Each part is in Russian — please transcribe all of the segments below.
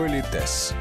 Политес.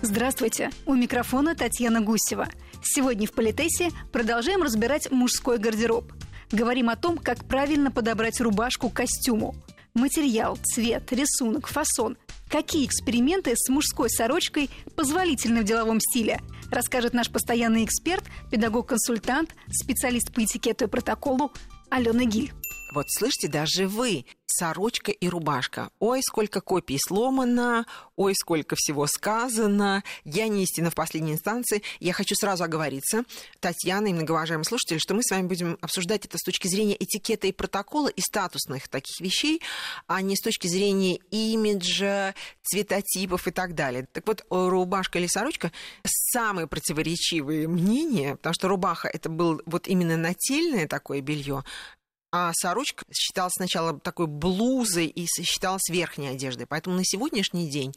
Здравствуйте! У микрофона Татьяна Гусева. Сегодня в Политесе продолжаем разбирать мужской гардероб. Говорим о том, как правильно подобрать рубашку к костюму. Материал, цвет, рисунок, фасон. Какие эксперименты с мужской сорочкой позволительны в деловом стиле? Расскажет наш постоянный эксперт, педагог-консультант, специалист по этикету и протоколу Алена Гиль. Вот слышите, даже вы, сорочка и рубашка. Ой, сколько копий сломано, ой, сколько всего сказано. Я не истина в последней инстанции. Я хочу сразу оговориться, Татьяна и многоуважаемые слушатели, что мы с вами будем обсуждать это с точки зрения этикета и протокола и статусных таких вещей, а не с точки зрения имиджа, цветотипов и так далее. Так вот, рубашка или сорочка – самые противоречивые мнения, потому что рубаха – это был вот именно нательное такое белье, а сорочка считалась сначала такой блузой и считалась верхней одеждой. Поэтому на сегодняшний день,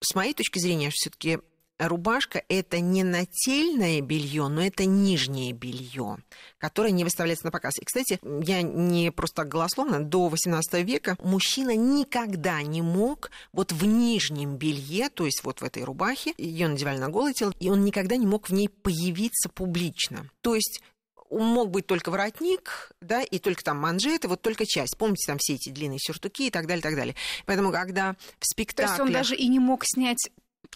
с моей точки зрения, все-таки рубашка это не нательное белье, но это нижнее белье, которое не выставляется на показ. И, кстати, я не просто так голословно, до 18 века мужчина никогда не мог вот в нижнем белье, то есть вот в этой рубахе, ее надевали на голое тело, и он никогда не мог в ней появиться публично. То есть мог быть только воротник, да, и только там манжеты, вот только часть. Помните там все эти длинные сюртуки и так далее, и так далее. Поэтому, когда в спектакле... То есть он даже и не мог снять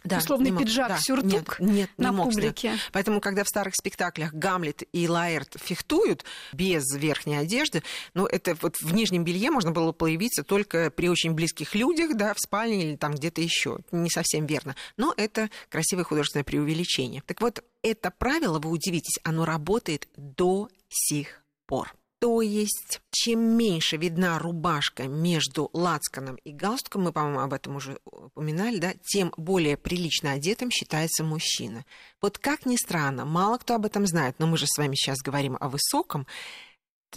да, условный мог, пиджак, да, сюртук нет, нет, на не мог публике. Снять. Поэтому, когда в старых спектаклях Гамлет и Лаэрт фехтуют без верхней одежды, ну, это вот в нижнем белье можно было появиться только при очень близких людях, да, в спальне или там где-то еще. Не совсем верно. Но это красивое художественное преувеличение. Так вот, это правило, вы удивитесь, оно работает до сих пор. То есть, чем меньше видна рубашка между лацканом и галстуком, мы, по-моему, об этом уже упоминали, да, тем более прилично одетым считается мужчина. Вот как ни странно, мало кто об этом знает, но мы же с вами сейчас говорим о высоком,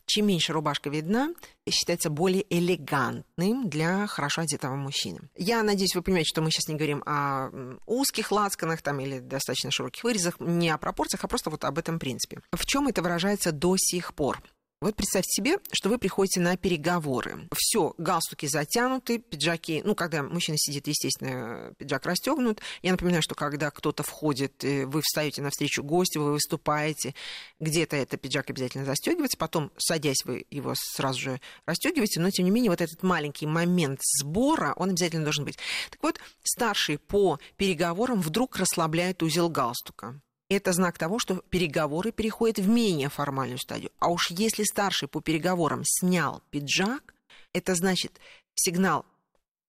чем меньше рубашка видна, считается более элегантным для хорошо одетого мужчины. Я надеюсь, вы понимаете, что мы сейчас не говорим о узких лацканах там, или достаточно широких вырезах, не о пропорциях, а просто вот об этом принципе. В чем это выражается до сих пор? Вот представьте себе, что вы приходите на переговоры. Все, галстуки затянуты, пиджаки, ну, когда мужчина сидит, естественно, пиджак расстегнут. Я напоминаю, что когда кто-то входит, э, вы встаете навстречу гостю, вы выступаете, где-то этот пиджак обязательно застегивается, потом, садясь, вы его сразу же расстегиваете, но, тем не менее, вот этот маленький момент сбора, он обязательно должен быть. Так вот, старший по переговорам вдруг расслабляет узел галстука это знак того, что переговоры переходят в менее формальную стадию. А уж если старший по переговорам снял пиджак, это значит сигнал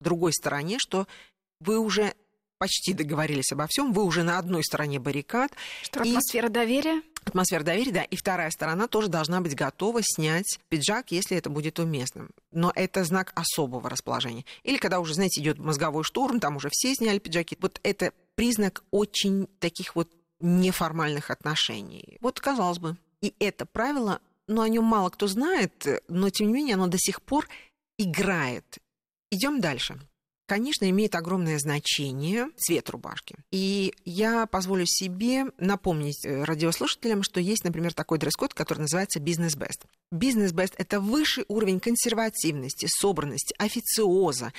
другой стороне, что вы уже почти договорились обо всем, вы уже на одной стороне баррикад. Что атмосфера и... доверия? Атмосфера доверия, да. И вторая сторона тоже должна быть готова снять пиджак, если это будет уместным. Но это знак особого расположения. Или когда уже, знаете, идет мозговой штурм, там уже все сняли пиджаки. Вот это признак очень таких вот неформальных отношений. Вот, казалось бы, и это правило, но о нем мало кто знает, но тем не менее оно до сих пор играет. Идем дальше. Конечно, имеет огромное значение цвет рубашки. И я позволю себе напомнить э, радиослушателям, что есть, например, такой дресс-код, который называется «Бизнес-бест». Бизнес-бест – это высший уровень консервативности, собранности, официоза.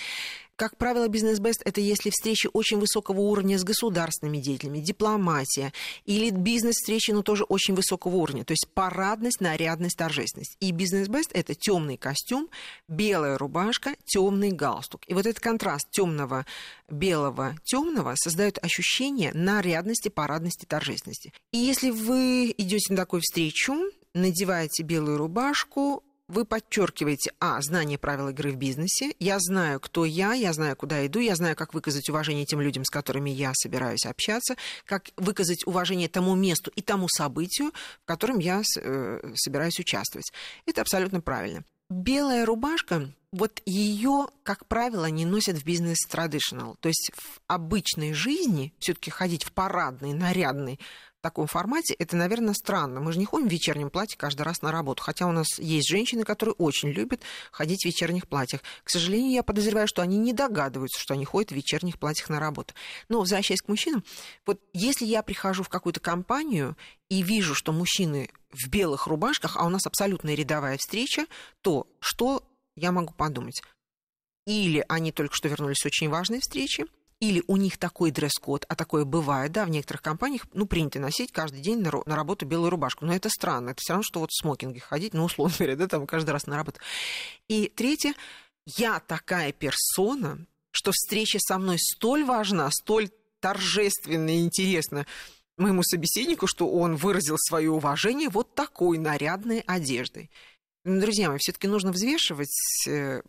Как правило, бизнес-бест – это если встречи очень высокого уровня с государственными деятелями, дипломатия, или бизнес-встречи, но тоже очень высокого уровня, то есть парадность, нарядность, торжественность. И бизнес-бест – это темный костюм, белая рубашка, темный галстук. И вот этот контраст темного, белого, темного создает ощущение нарядности, парадности, торжественности. И если вы идете на такую встречу, надеваете белую рубашку, вы подчеркиваете, а, знание правил игры в бизнесе, я знаю, кто я, я знаю, куда иду, я знаю, как выказать уважение тем людям, с которыми я собираюсь общаться, как выказать уважение тому месту и тому событию, в котором я э, собираюсь участвовать. Это абсолютно правильно. Белая рубашка, вот ее, как правило, не носят в бизнес traditional. То есть в обычной жизни все-таки ходить в парадный, нарядный таком формате, это, наверное, странно. Мы же не ходим в вечернем платье каждый раз на работу. Хотя у нас есть женщины, которые очень любят ходить в вечерних платьях. К сожалению, я подозреваю, что они не догадываются, что они ходят в вечерних платьях на работу. Но, возвращаясь к мужчинам, вот если я прихожу в какую-то компанию и вижу, что мужчины в белых рубашках, а у нас абсолютно рядовая встреча, то что я могу подумать? или они только что вернулись с очень важной встречи, или у них такой дресс-код, а такое бывает, да, в некоторых компаниях, ну, принято носить каждый день на, на работу белую рубашку. Но это странно, это все равно, что вот в смокинге ходить, ну, условно говоря, да, там каждый раз на работу. И третье, я такая персона, что встреча со мной столь важна, столь торжественно и интересно моему собеседнику, что он выразил свое уважение вот такой нарядной одеждой. Друзья мои, все-таки нужно взвешивать, э,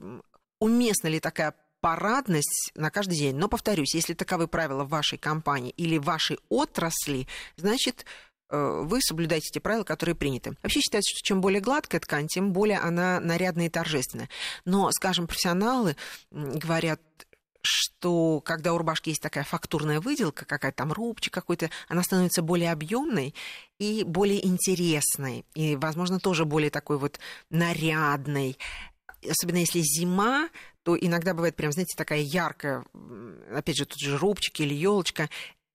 уместна ли такая парадность на каждый день. Но, повторюсь, если таковы правила в вашей компании или вашей отрасли, значит, э, вы соблюдаете те правила, которые приняты. Вообще считается, что чем более гладкая ткань, тем более она нарядная и торжественная. Но, скажем, профессионалы говорят, что когда у рубашки есть такая фактурная выделка, какая-то там рубчик какой-то, она становится более объемной и более интересной, и, возможно, тоже более такой вот нарядной особенно если зима, то иногда бывает прям, знаете, такая яркая, опять же, тут же рубчик или елочка,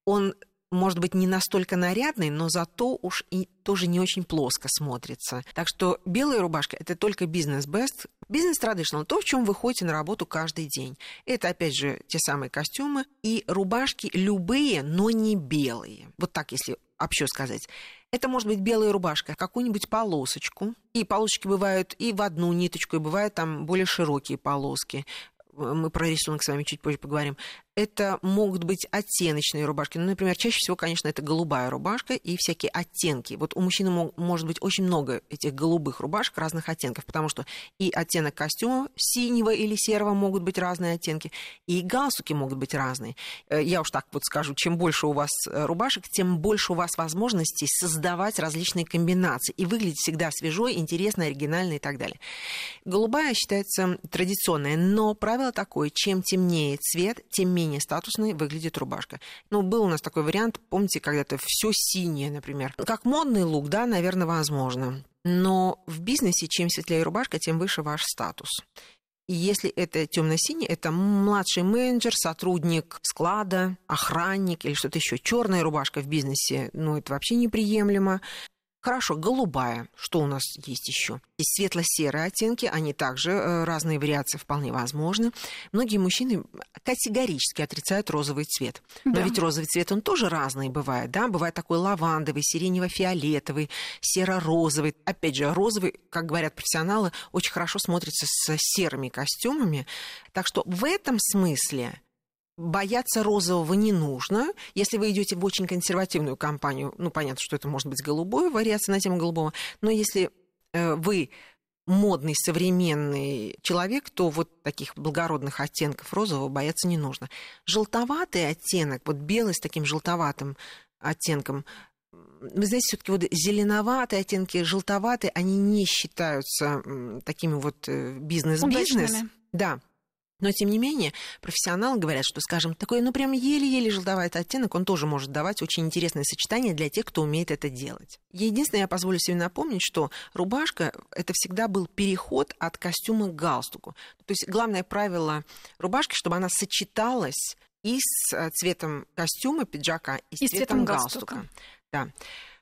он может быть, не настолько нарядный, но зато уж и тоже не очень плоско смотрится. Так что белая рубашка – это только бизнес-бест, бизнес-традиционал, то, в чем вы ходите на работу каждый день. Это, опять же, те самые костюмы и рубашки любые, но не белые. Вот так, если общо сказать. Это может быть белая рубашка, какую-нибудь полосочку. И полосочки бывают и в одну ниточку, и бывают там более широкие полоски мы про рисунок с вами чуть позже поговорим, это могут быть оттеночные рубашки. Ну, например, чаще всего, конечно, это голубая рубашка и всякие оттенки. Вот у мужчины может быть очень много этих голубых рубашек разных оттенков, потому что и оттенок костюма синего или серого могут быть разные оттенки, и галстуки могут быть разные. Э, я уж так вот скажу, чем больше у вас э, рубашек, тем больше у вас возможностей создавать различные комбинации и выглядеть всегда свежо, интересно, оригинально и так далее. Голубая считается традиционная, но правило такое, чем темнее цвет, тем менее менее статусной выглядит рубашка. Ну, был у нас такой вариант, помните, когда-то все синее, например. Как модный лук, да, наверное, возможно. Но в бизнесе чем светлее рубашка, тем выше ваш статус. И если это темно-синий, это младший менеджер, сотрудник склада, охранник или что-то еще. Черная рубашка в бизнесе, ну, это вообще неприемлемо. Хорошо, голубая. Что у нас есть еще? Есть светло-серые оттенки, они также э, разные вариации вполне возможны. Многие мужчины категорически отрицают розовый цвет. Но да. ведь розовый цвет, он тоже разный бывает, да? Бывает такой лавандовый, сиренево-фиолетовый, серо-розовый. Опять же, розовый, как говорят профессионалы, очень хорошо смотрится с серыми костюмами. Так что в этом смысле бояться розового не нужно. Если вы идете в очень консервативную компанию, ну, понятно, что это может быть голубое, вариация на тему голубого, но если э, вы модный, современный человек, то вот таких благородных оттенков розового бояться не нужно. Желтоватый оттенок, вот белый с таким желтоватым оттенком, вы знаете, все-таки вот зеленоватые оттенки, желтоватые, они не считаются такими вот э, бизнес-бизнес. Да, но, тем не менее, профессионалы говорят, что, скажем, такой, ну, прям еле-еле желтоватый оттенок, он тоже может давать очень интересное сочетание для тех, кто умеет это делать. Единственное, я позволю себе напомнить, что рубашка – это всегда был переход от костюма к галстуку. То есть главное правило рубашки, чтобы она сочеталась и с э, цветом костюма, пиджака, и с, и цветом, цветом галстука. галстука. Да.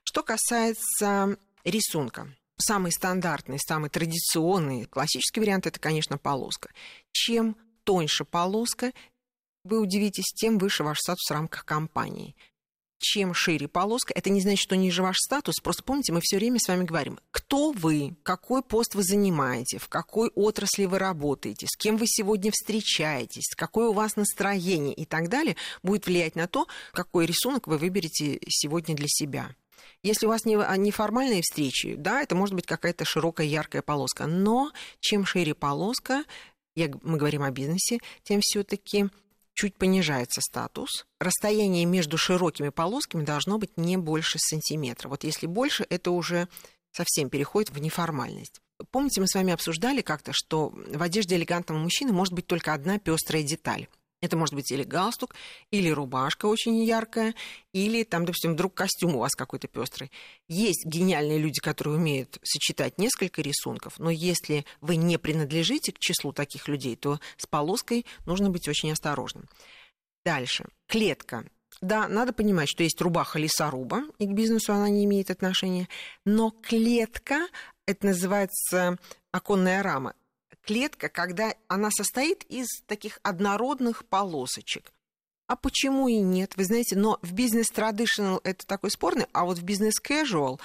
Что касается рисунка, самый стандартный, самый традиционный, классический вариант это, конечно, полоска. Чем тоньше полоска, вы удивитесь, тем выше ваш статус в рамках компании. Чем шире полоска, это не значит, что ниже ваш статус. Просто помните, мы все время с вами говорим, кто вы, какой пост вы занимаете, в какой отрасли вы работаете, с кем вы сегодня встречаетесь, какое у вас настроение и так далее, будет влиять на то, какой рисунок вы выберете сегодня для себя. Если у вас не, а, неформальные встречи, да, это может быть какая-то широкая яркая полоска. Но чем шире полоска, я, мы говорим о бизнесе, тем все-таки чуть понижается статус. Расстояние между широкими полосками должно быть не больше сантиметра. Вот если больше, это уже совсем переходит в неформальность. Помните, мы с вами обсуждали как-то, что в одежде элегантного мужчины может быть только одна пестрая деталь. Это может быть или галстук, или рубашка очень яркая, или там, допустим, вдруг костюм у вас какой-то пестрый. Есть гениальные люди, которые умеют сочетать несколько рисунков, но если вы не принадлежите к числу таких людей, то с полоской нужно быть очень осторожным. Дальше. Клетка. Да, надо понимать, что есть рубаха лесоруба, и к бизнесу она не имеет отношения, но клетка, это называется оконная рама, клетка, когда она состоит из таких однородных полосочек. А почему и нет? Вы знаете, но в бизнес traditional это такой спорный, а вот в бизнес casual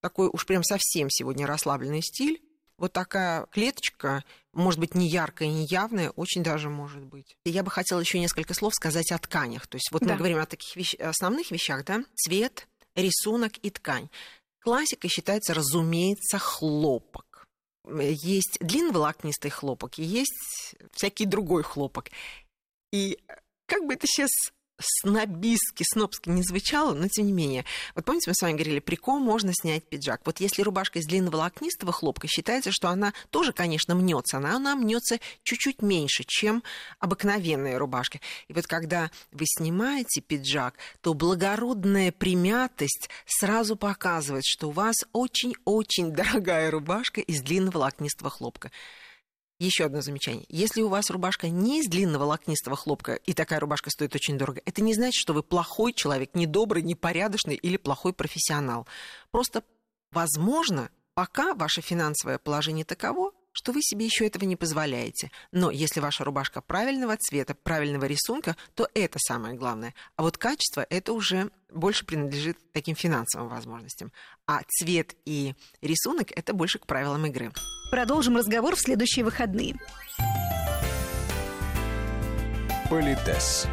такой уж прям совсем сегодня расслабленный стиль, вот такая клеточка, может быть, не яркая, не явная, очень даже может быть. Я бы хотела еще несколько слов сказать о тканях. То есть вот да. мы говорим о таких вещ... основных вещах, да? Цвет, рисунок и ткань. Классикой считается, разумеется, хлопок. Есть длинноволокнистый хлопок и есть всякий другой хлопок. И как бы это сейчас снобистски, снобски не звучало, но тем не менее. Вот помните, мы с вами говорили, при ком можно снять пиджак? Вот если рубашка из длинного волокнистого хлопка, считается, что она тоже, конечно, мнется, но она мнется чуть-чуть меньше, чем обыкновенная рубашка. И вот когда вы снимаете пиджак, то благородная примятость сразу показывает, что у вас очень-очень дорогая рубашка из длинного волокнистого хлопка. Еще одно замечание. Если у вас рубашка не из длинного лакнистого хлопка, и такая рубашка стоит очень дорого, это не значит, что вы плохой человек, недобрый, непорядочный или плохой профессионал. Просто, возможно, пока ваше финансовое положение таково, что вы себе еще этого не позволяете. Но если ваша рубашка правильного цвета, правильного рисунка, то это самое главное. А вот качество это уже больше принадлежит таким финансовым возможностям. А цвет и рисунок это больше к правилам игры. Продолжим разговор в следующие выходные. Политес.